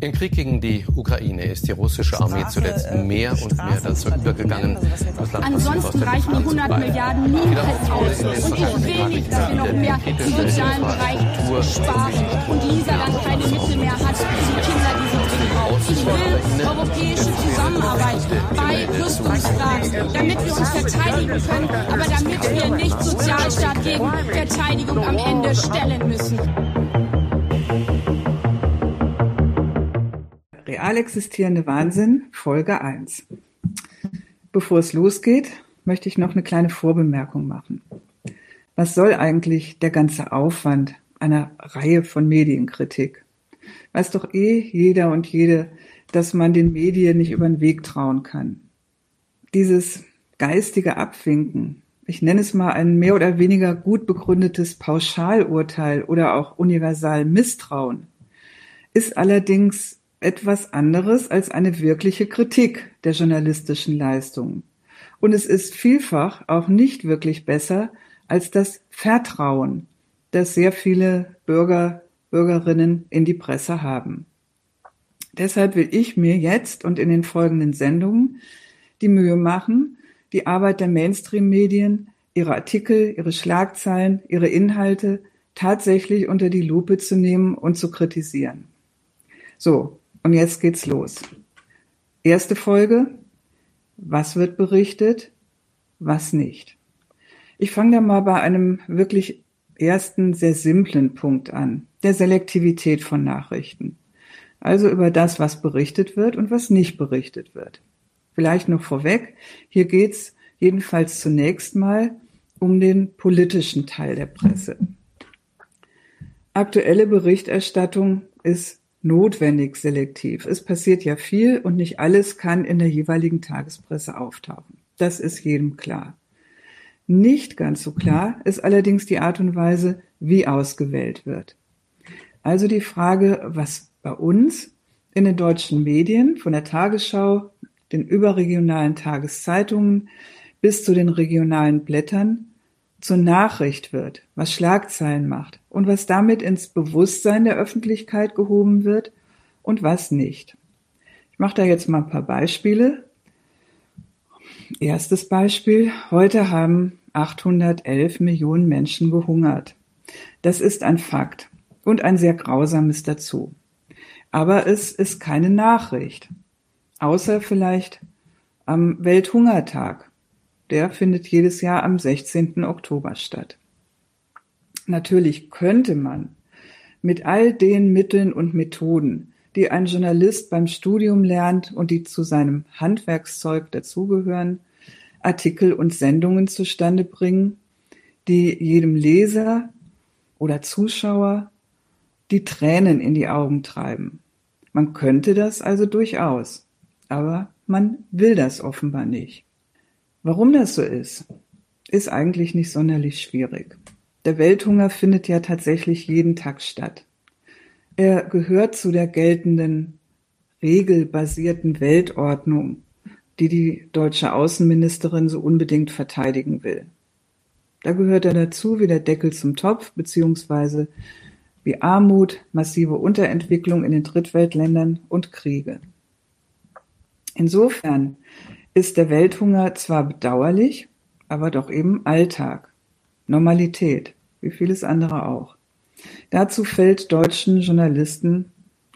Im Krieg gegen die Ukraine ist die russische Armee zuletzt mehr und mehr dazu übergegangen. Ansonsten reichen die 100 Milliarden niemals aus. Und ich will nicht, dass wir noch mehr im sozialen Bereich sparen und Lisa dann keine Mittel mehr hat für die Kinder, die sie dringend braucht. Ich will europäische Zusammenarbeit bei Rüstungsfragen, damit wir uns verteidigen können, aber damit wir nicht Sozialstaat gegen Verteidigung am Ende stellen müssen. Real existierende Wahnsinn, Folge 1. Bevor es losgeht, möchte ich noch eine kleine Vorbemerkung machen. Was soll eigentlich der ganze Aufwand einer Reihe von Medienkritik? Weiß doch eh jeder und jede, dass man den Medien nicht über den Weg trauen kann. Dieses geistige Abwinken, ich nenne es mal ein mehr oder weniger gut begründetes Pauschalurteil oder auch universal Misstrauen, ist allerdings etwas anderes als eine wirkliche Kritik der journalistischen Leistungen. Und es ist vielfach auch nicht wirklich besser als das Vertrauen, das sehr viele Bürger, Bürgerinnen in die Presse haben. Deshalb will ich mir jetzt und in den folgenden Sendungen die Mühe machen, die Arbeit der Mainstream-Medien, ihre Artikel, ihre Schlagzeilen, ihre Inhalte tatsächlich unter die Lupe zu nehmen und zu kritisieren. So, und jetzt geht's los. Erste Folge. Was wird berichtet? Was nicht? Ich fange da mal bei einem wirklich ersten, sehr simplen Punkt an. Der Selektivität von Nachrichten. Also über das, was berichtet wird und was nicht berichtet wird. Vielleicht noch vorweg. Hier geht's jedenfalls zunächst mal um den politischen Teil der Presse. Aktuelle Berichterstattung ist notwendig selektiv. Es passiert ja viel und nicht alles kann in der jeweiligen Tagespresse auftauchen. Das ist jedem klar. Nicht ganz so klar ist allerdings die Art und Weise, wie ausgewählt wird. Also die Frage, was bei uns in den deutschen Medien, von der Tagesschau, den überregionalen Tageszeitungen bis zu den regionalen Blättern zur Nachricht wird, was Schlagzeilen macht und was damit ins Bewusstsein der Öffentlichkeit gehoben wird und was nicht. Ich mache da jetzt mal ein paar Beispiele. Erstes Beispiel. Heute haben 811 Millionen Menschen gehungert. Das ist ein Fakt und ein sehr grausames dazu. Aber es ist keine Nachricht. Außer vielleicht am Welthungertag. Der findet jedes Jahr am 16. Oktober statt. Natürlich könnte man mit all den Mitteln und Methoden, die ein Journalist beim Studium lernt und die zu seinem Handwerkszeug dazugehören, Artikel und Sendungen zustande bringen, die jedem Leser oder Zuschauer die Tränen in die Augen treiben. Man könnte das also durchaus, aber man will das offenbar nicht. Warum das so ist, ist eigentlich nicht sonderlich schwierig. Der Welthunger findet ja tatsächlich jeden Tag statt. Er gehört zu der geltenden regelbasierten Weltordnung, die die deutsche Außenministerin so unbedingt verteidigen will. Da gehört er dazu wie der Deckel zum Topf, beziehungsweise wie Armut, massive Unterentwicklung in den Drittweltländern und Kriege. Insofern ist der Welthunger zwar bedauerlich, aber doch eben Alltag, Normalität, wie vieles andere auch. Dazu fällt deutschen Journalisten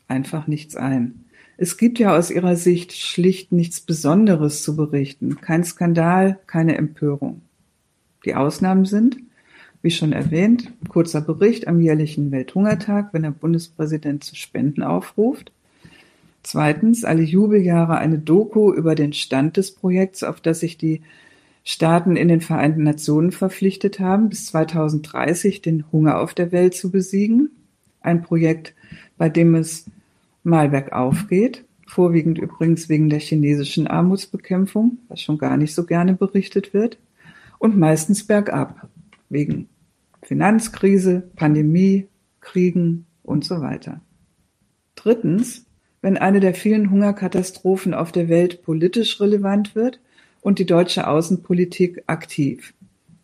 einfach nichts ein. Es gibt ja aus ihrer Sicht schlicht nichts Besonderes zu berichten, kein Skandal, keine Empörung. Die Ausnahmen sind, wie schon erwähnt, kurzer Bericht am jährlichen Welthungertag, wenn der Bundespräsident zu Spenden aufruft, Zweitens, alle Jubeljahre eine Doku über den Stand des Projekts, auf das sich die Staaten in den Vereinten Nationen verpflichtet haben, bis 2030 den Hunger auf der Welt zu besiegen. Ein Projekt, bei dem es mal bergauf geht, vorwiegend übrigens wegen der chinesischen Armutsbekämpfung, was schon gar nicht so gerne berichtet wird, und meistens bergab, wegen Finanzkrise, Pandemie, Kriegen und so weiter. Drittens, wenn eine der vielen Hungerkatastrophen auf der Welt politisch relevant wird und die deutsche Außenpolitik aktiv.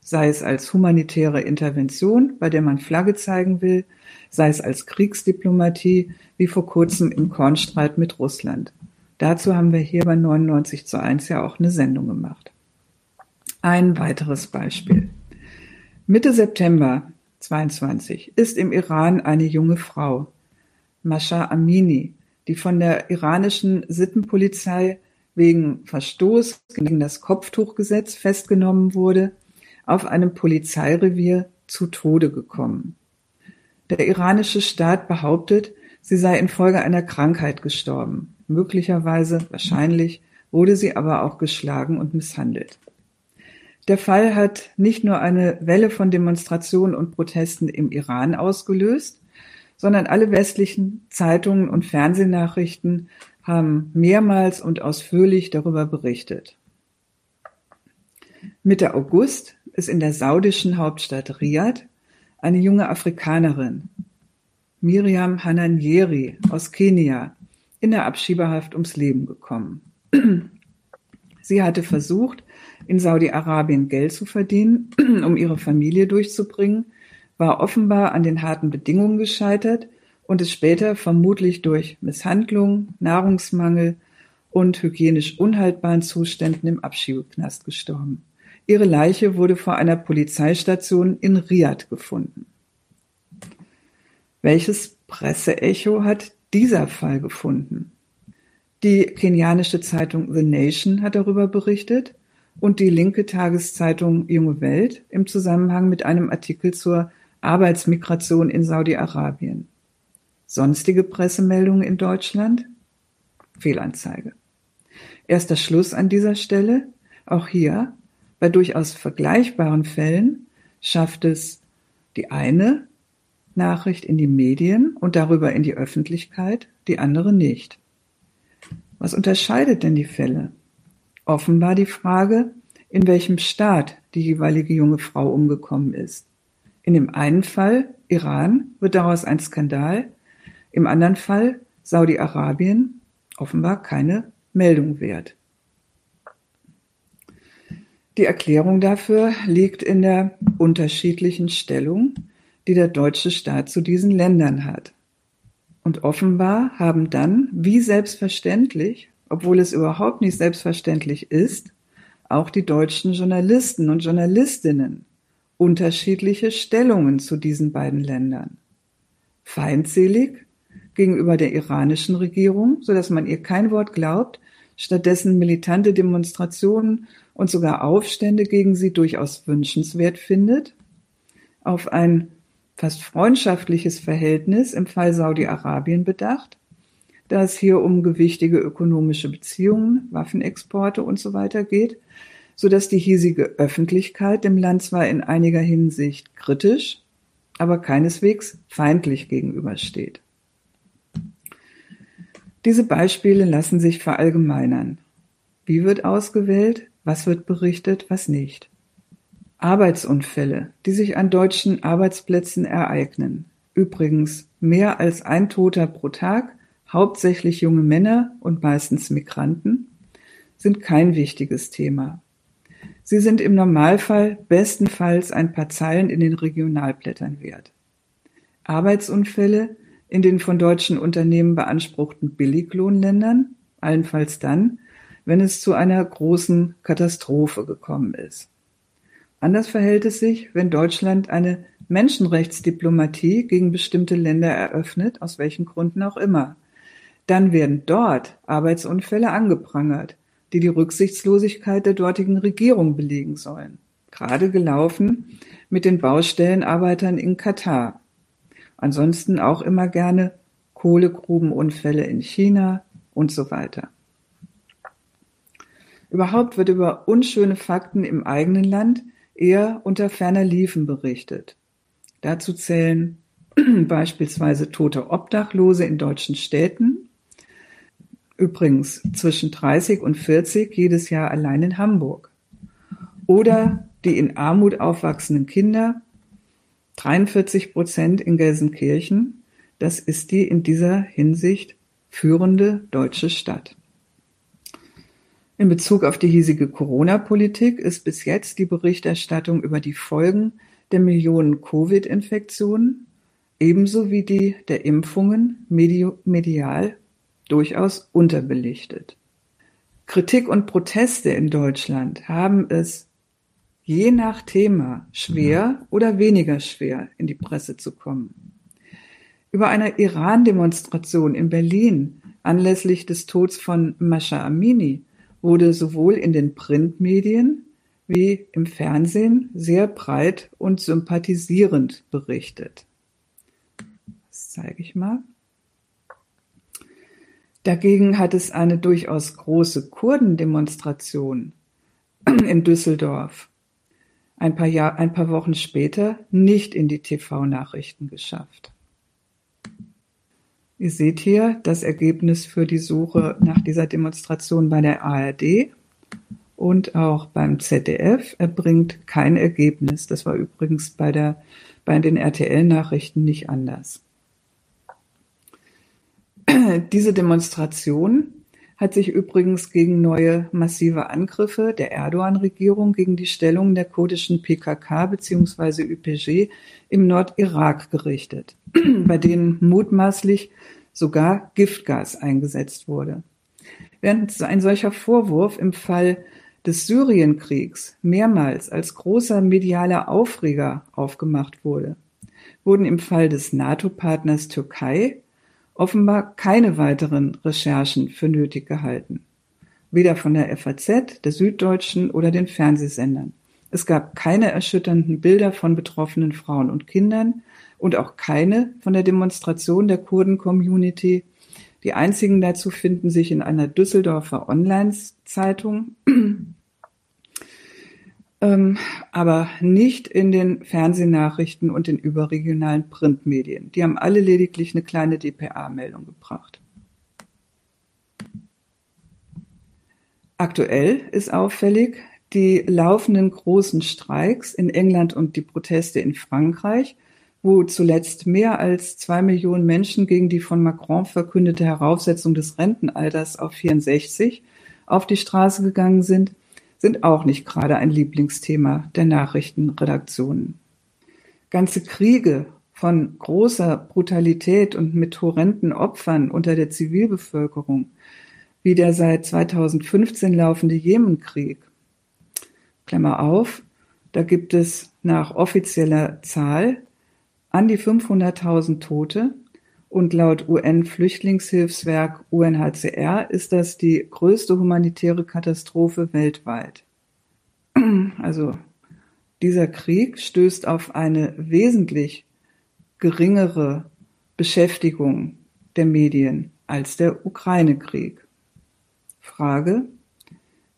sei es als humanitäre Intervention, bei der man Flagge zeigen will, sei es als Kriegsdiplomatie, wie vor kurzem im Kornstreit mit Russland. Dazu haben wir hier bei 99 zu 1 ja auch eine Sendung gemacht. Ein weiteres Beispiel. Mitte September 22 ist im Iran eine junge Frau, Masha Amini, die von der iranischen Sittenpolizei wegen Verstoß gegen das Kopftuchgesetz festgenommen wurde, auf einem Polizeirevier zu Tode gekommen. Der iranische Staat behauptet, sie sei infolge einer Krankheit gestorben. Möglicherweise, wahrscheinlich, wurde sie aber auch geschlagen und misshandelt. Der Fall hat nicht nur eine Welle von Demonstrationen und Protesten im Iran ausgelöst, sondern alle westlichen Zeitungen und Fernsehnachrichten haben mehrmals und ausführlich darüber berichtet. Mitte August ist in der saudischen Hauptstadt Riad eine junge Afrikanerin, Miriam Hananyeri aus Kenia, in der Abschiebehaft ums Leben gekommen. Sie hatte versucht, in Saudi-Arabien Geld zu verdienen, um ihre Familie durchzubringen, war offenbar an den harten Bedingungen gescheitert und ist später vermutlich durch Misshandlung, Nahrungsmangel und hygienisch unhaltbaren Zuständen im Abschiebeknast gestorben. Ihre Leiche wurde vor einer Polizeistation in Riad gefunden. Welches Presseecho hat dieser Fall gefunden? Die kenianische Zeitung The Nation hat darüber berichtet und die linke Tageszeitung Junge Welt im Zusammenhang mit einem Artikel zur Arbeitsmigration in Saudi-Arabien. Sonstige Pressemeldungen in Deutschland? Fehlanzeige. Erster Schluss an dieser Stelle. Auch hier, bei durchaus vergleichbaren Fällen, schafft es die eine Nachricht in die Medien und darüber in die Öffentlichkeit, die andere nicht. Was unterscheidet denn die Fälle? Offenbar die Frage, in welchem Staat die jeweilige junge Frau umgekommen ist. In dem einen Fall, Iran, wird daraus ein Skandal, im anderen Fall, Saudi-Arabien, offenbar keine Meldung wert. Die Erklärung dafür liegt in der unterschiedlichen Stellung, die der deutsche Staat zu diesen Ländern hat. Und offenbar haben dann, wie selbstverständlich, obwohl es überhaupt nicht selbstverständlich ist, auch die deutschen Journalisten und Journalistinnen unterschiedliche Stellungen zu diesen beiden Ländern. Feindselig gegenüber der iranischen Regierung, so dass man ihr kein Wort glaubt, stattdessen militante Demonstrationen und sogar Aufstände gegen sie durchaus wünschenswert findet, auf ein fast freundschaftliches Verhältnis im Fall Saudi-Arabien bedacht, da es hier um gewichtige ökonomische Beziehungen, Waffenexporte und so weiter geht, so dass die hiesige Öffentlichkeit dem Land zwar in einiger Hinsicht kritisch, aber keineswegs feindlich gegenübersteht. Diese Beispiele lassen sich verallgemeinern. Wie wird ausgewählt? Was wird berichtet? Was nicht? Arbeitsunfälle, die sich an deutschen Arbeitsplätzen ereignen. Übrigens mehr als ein Toter pro Tag, hauptsächlich junge Männer und meistens Migranten, sind kein wichtiges Thema. Sie sind im Normalfall bestenfalls ein paar Zeilen in den Regionalblättern wert. Arbeitsunfälle in den von deutschen Unternehmen beanspruchten Billiglohnländern, allenfalls dann, wenn es zu einer großen Katastrophe gekommen ist. Anders verhält es sich, wenn Deutschland eine Menschenrechtsdiplomatie gegen bestimmte Länder eröffnet, aus welchen Gründen auch immer. Dann werden dort Arbeitsunfälle angeprangert, die die Rücksichtslosigkeit der dortigen Regierung belegen sollen. Gerade gelaufen mit den Baustellenarbeitern in Katar. Ansonsten auch immer gerne Kohlegrubenunfälle in China und so weiter. Überhaupt wird über unschöne Fakten im eigenen Land eher unter ferner Liefen berichtet. Dazu zählen beispielsweise tote Obdachlose in deutschen Städten Übrigens zwischen 30 und 40 jedes Jahr allein in Hamburg. Oder die in Armut aufwachsenden Kinder, 43 Prozent in Gelsenkirchen. Das ist die in dieser Hinsicht führende deutsche Stadt. In Bezug auf die hiesige Corona-Politik ist bis jetzt die Berichterstattung über die Folgen der Millionen Covid-Infektionen ebenso wie die der Impfungen medial durchaus unterbelichtet. Kritik und Proteste in Deutschland haben es je nach Thema schwer oder weniger schwer in die Presse zu kommen. Über eine Iran-Demonstration in Berlin anlässlich des Todes von Mascha Amini wurde sowohl in den Printmedien wie im Fernsehen sehr breit und sympathisierend berichtet. Das zeige ich mal. Dagegen hat es eine durchaus große Kurdendemonstration in Düsseldorf ein paar, Jahr, ein paar Wochen später nicht in die TV-Nachrichten geschafft. Ihr seht hier das Ergebnis für die Suche nach dieser Demonstration bei der ARD und auch beim ZDF erbringt kein Ergebnis. Das war übrigens bei, der, bei den RTL-Nachrichten nicht anders. Diese Demonstration hat sich übrigens gegen neue massive Angriffe der Erdogan-Regierung gegen die Stellung der kurdischen PKK bzw. YPG im Nordirak gerichtet, bei denen mutmaßlich sogar Giftgas eingesetzt wurde. Während ein solcher Vorwurf im Fall des Syrienkriegs mehrmals als großer medialer Aufreger aufgemacht wurde, wurden im Fall des NATO-Partners Türkei offenbar keine weiteren Recherchen für nötig gehalten. Weder von der FAZ, der Süddeutschen oder den Fernsehsendern. Es gab keine erschütternden Bilder von betroffenen Frauen und Kindern und auch keine von der Demonstration der Kurden-Community. Die einzigen dazu finden sich in einer Düsseldorfer Online-Zeitung ähm, aber nicht in den Fernsehnachrichten und den überregionalen Printmedien. Die haben alle lediglich eine kleine dpa-Meldung gebracht. Aktuell ist auffällig, die laufenden großen Streiks in England und die Proteste in Frankreich, wo zuletzt mehr als zwei Millionen Menschen gegen die von Macron verkündete Heraufsetzung des Rentenalters auf 64 auf die Straße gegangen sind, sind auch nicht gerade ein Lieblingsthema der Nachrichtenredaktionen. Ganze Kriege von großer Brutalität und mit horrenden Opfern unter der Zivilbevölkerung, wie der seit 2015 laufende Jemenkrieg. Klammer auf, da gibt es nach offizieller Zahl an die 500.000 Tote und laut UN-Flüchtlingshilfswerk UNHCR ist das die größte humanitäre Katastrophe weltweit. Also dieser Krieg stößt auf eine wesentlich geringere Beschäftigung der Medien als der Ukraine-Krieg. Frage,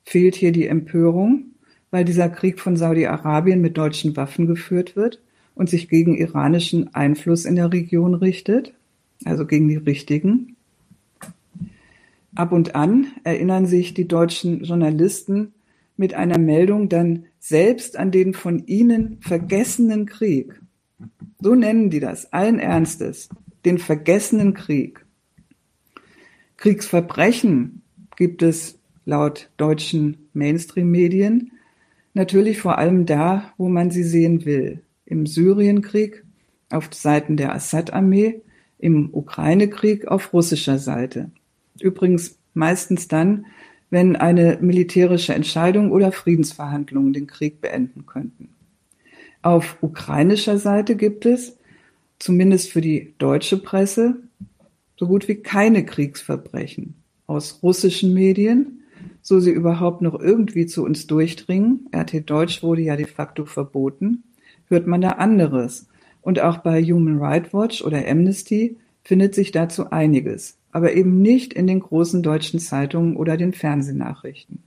fehlt hier die Empörung, weil dieser Krieg von Saudi-Arabien mit deutschen Waffen geführt wird und sich gegen iranischen Einfluss in der Region richtet? Also gegen die Richtigen. Ab und an erinnern sich die deutschen Journalisten mit einer Meldung dann selbst an den von ihnen vergessenen Krieg. So nennen die das allen Ernstes, den vergessenen Krieg. Kriegsverbrechen gibt es laut deutschen Mainstream-Medien natürlich vor allem da, wo man sie sehen will. Im Syrienkrieg auf Seiten der Assad-Armee im Ukraine-Krieg auf russischer Seite. Übrigens meistens dann, wenn eine militärische Entscheidung oder Friedensverhandlungen den Krieg beenden könnten. Auf ukrainischer Seite gibt es, zumindest für die deutsche Presse, so gut wie keine Kriegsverbrechen aus russischen Medien, so sie überhaupt noch irgendwie zu uns durchdringen. RT Deutsch wurde ja de facto verboten, hört man da anderes. Und auch bei Human Rights Watch oder Amnesty findet sich dazu einiges, aber eben nicht in den großen deutschen Zeitungen oder den Fernsehnachrichten.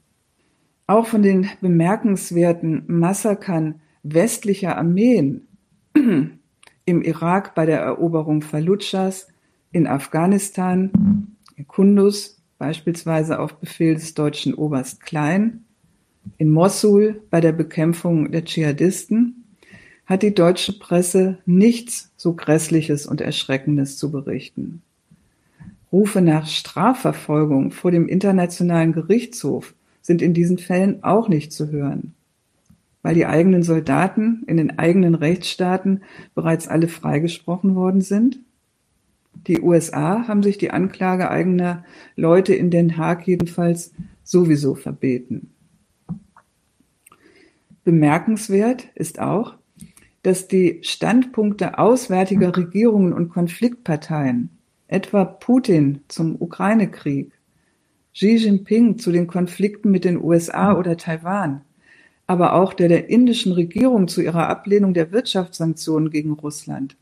Auch von den bemerkenswerten Massakern westlicher Armeen im Irak bei der Eroberung Fallujahs, in Afghanistan, in Kunduz beispielsweise auf Befehl des deutschen Oberst Klein, in Mossul bei der Bekämpfung der Dschihadisten hat die deutsche Presse nichts so Grässliches und Erschreckendes zu berichten. Rufe nach Strafverfolgung vor dem Internationalen Gerichtshof sind in diesen Fällen auch nicht zu hören, weil die eigenen Soldaten in den eigenen Rechtsstaaten bereits alle freigesprochen worden sind. Die USA haben sich die Anklage eigener Leute in Den Haag jedenfalls sowieso verbeten. Bemerkenswert ist auch, dass die Standpunkte auswärtiger Regierungen und Konfliktparteien, etwa Putin zum Ukraine-Krieg, Xi Jinping zu den Konflikten mit den USA oder Taiwan, aber auch der der indischen Regierung zu ihrer Ablehnung der Wirtschaftssanktionen gegen Russland,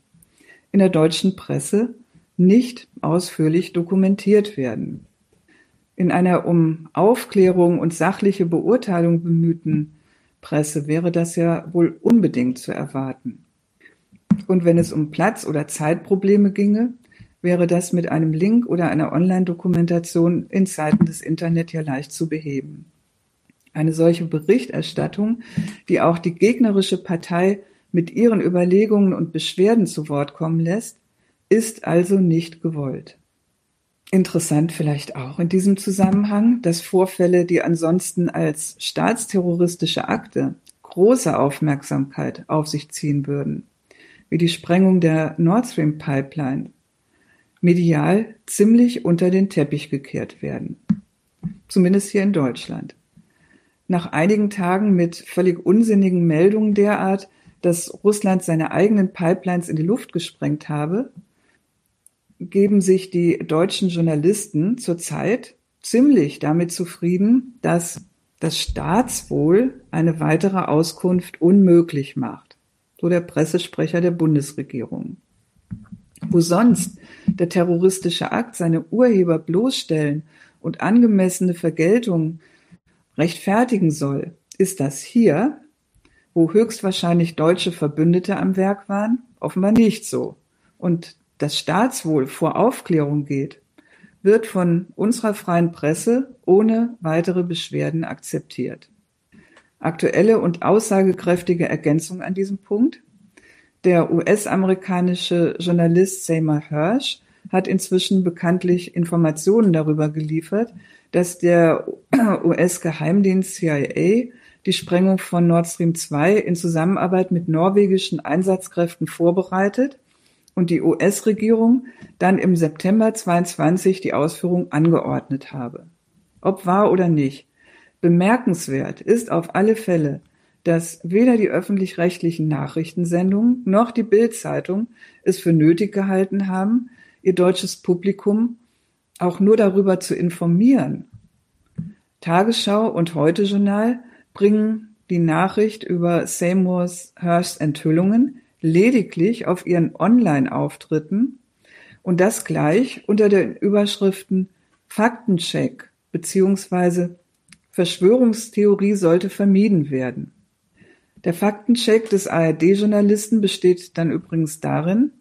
in der deutschen Presse nicht ausführlich dokumentiert werden. In einer um Aufklärung und sachliche Beurteilung bemühten Presse wäre das ja wohl unbedingt zu erwarten. Und wenn es um Platz- oder Zeitprobleme ginge, wäre das mit einem Link oder einer Online-Dokumentation in Zeiten des Internet ja leicht zu beheben. Eine solche Berichterstattung, die auch die gegnerische Partei mit ihren Überlegungen und Beschwerden zu Wort kommen lässt, ist also nicht gewollt. Interessant vielleicht auch in diesem Zusammenhang, dass Vorfälle, die ansonsten als staatsterroristische Akte große Aufmerksamkeit auf sich ziehen würden, wie die Sprengung der Nord Stream Pipeline, medial ziemlich unter den Teppich gekehrt werden. Zumindest hier in Deutschland. Nach einigen Tagen mit völlig unsinnigen Meldungen derart, dass Russland seine eigenen Pipelines in die Luft gesprengt habe, geben sich die deutschen Journalisten zurzeit ziemlich damit zufrieden, dass das Staatswohl eine weitere Auskunft unmöglich macht, so der Pressesprecher der Bundesregierung. Wo sonst der terroristische Akt seine Urheber bloßstellen und angemessene Vergeltung rechtfertigen soll, ist das hier, wo höchstwahrscheinlich deutsche Verbündete am Werk waren, offenbar nicht so. Und das Staatswohl vor Aufklärung geht, wird von unserer freien Presse ohne weitere Beschwerden akzeptiert. Aktuelle und aussagekräftige Ergänzung an diesem Punkt. Der US-amerikanische Journalist Seymour Hirsch hat inzwischen bekanntlich Informationen darüber geliefert, dass der US-Geheimdienst CIA die Sprengung von Nord Stream 2 in Zusammenarbeit mit norwegischen Einsatzkräften vorbereitet und die US-Regierung dann im September 22 die Ausführung angeordnet habe. Ob wahr oder nicht. Bemerkenswert ist auf alle Fälle, dass weder die öffentlich-rechtlichen Nachrichtensendungen noch die Bild-Zeitung es für nötig gehalten haben, ihr deutsches Publikum auch nur darüber zu informieren. Tagesschau und Heute-Journal bringen die Nachricht über Seymours Hearst Enthüllungen lediglich auf ihren Online-Auftritten und das gleich unter den Überschriften Faktencheck bzw. Verschwörungstheorie sollte vermieden werden. Der Faktencheck des ARD-Journalisten besteht dann übrigens darin,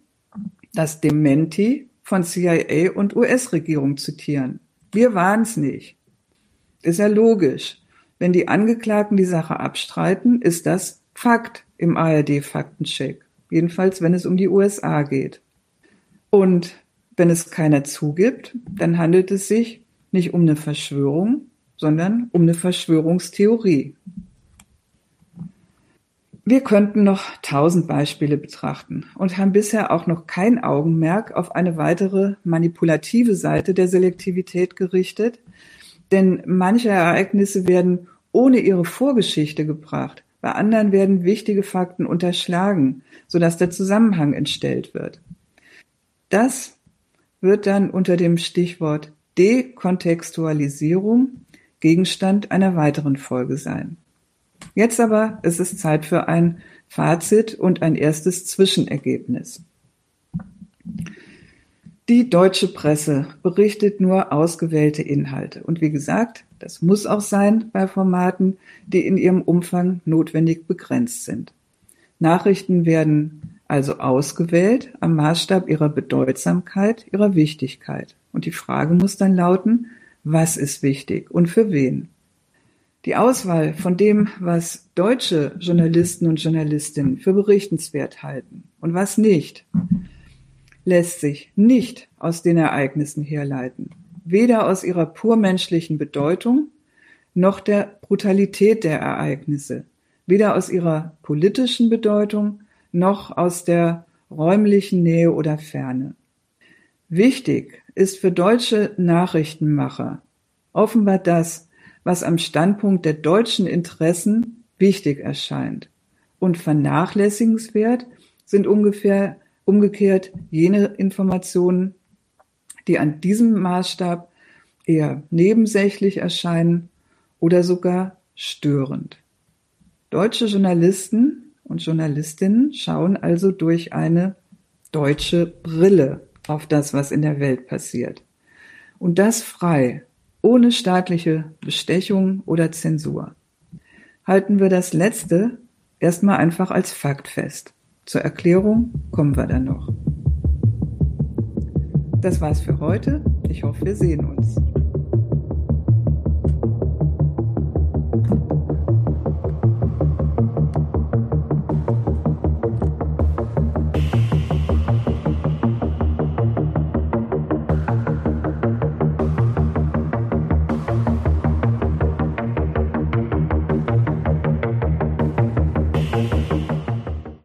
das Dementi von CIA und US-Regierung zitieren. Wir waren's nicht. Ist ja logisch. Wenn die Angeklagten die Sache abstreiten, ist das Fakt im ARD-Faktencheck. Jedenfalls, wenn es um die USA geht. Und wenn es keiner zugibt, dann handelt es sich nicht um eine Verschwörung, sondern um eine Verschwörungstheorie. Wir könnten noch tausend Beispiele betrachten und haben bisher auch noch kein Augenmerk auf eine weitere manipulative Seite der Selektivität gerichtet, denn manche Ereignisse werden ohne ihre Vorgeschichte gebracht, bei anderen werden wichtige Fakten unterschlagen, sodass der Zusammenhang entstellt wird. Das wird dann unter dem Stichwort Dekontextualisierung Gegenstand einer weiteren Folge sein. Jetzt aber ist es Zeit für ein Fazit und ein erstes Zwischenergebnis. Die deutsche Presse berichtet nur ausgewählte Inhalte. Und wie gesagt, das muss auch sein bei Formaten, die in ihrem Umfang notwendig begrenzt sind. Nachrichten werden also ausgewählt am Maßstab ihrer Bedeutsamkeit, ihrer Wichtigkeit. Und die Frage muss dann lauten, was ist wichtig und für wen? Die Auswahl von dem, was deutsche Journalisten und Journalistinnen für berichtenswert halten und was nicht, lässt sich nicht aus den Ereignissen herleiten weder aus ihrer pur menschlichen Bedeutung noch der Brutalität der Ereignisse, weder aus ihrer politischen Bedeutung noch aus der räumlichen Nähe oder Ferne. Wichtig ist für deutsche Nachrichtenmacher offenbar das, was am Standpunkt der deutschen Interessen wichtig erscheint. Und vernachlässigenswert sind ungefähr umgekehrt jene Informationen, die an diesem Maßstab eher nebensächlich erscheinen oder sogar störend. Deutsche Journalisten und Journalistinnen schauen also durch eine deutsche Brille auf das, was in der Welt passiert. Und das frei, ohne staatliche Bestechung oder Zensur. Halten wir das Letzte erstmal einfach als Fakt fest. Zur Erklärung kommen wir dann noch. Das war's für heute. Ich hoffe, wir sehen uns.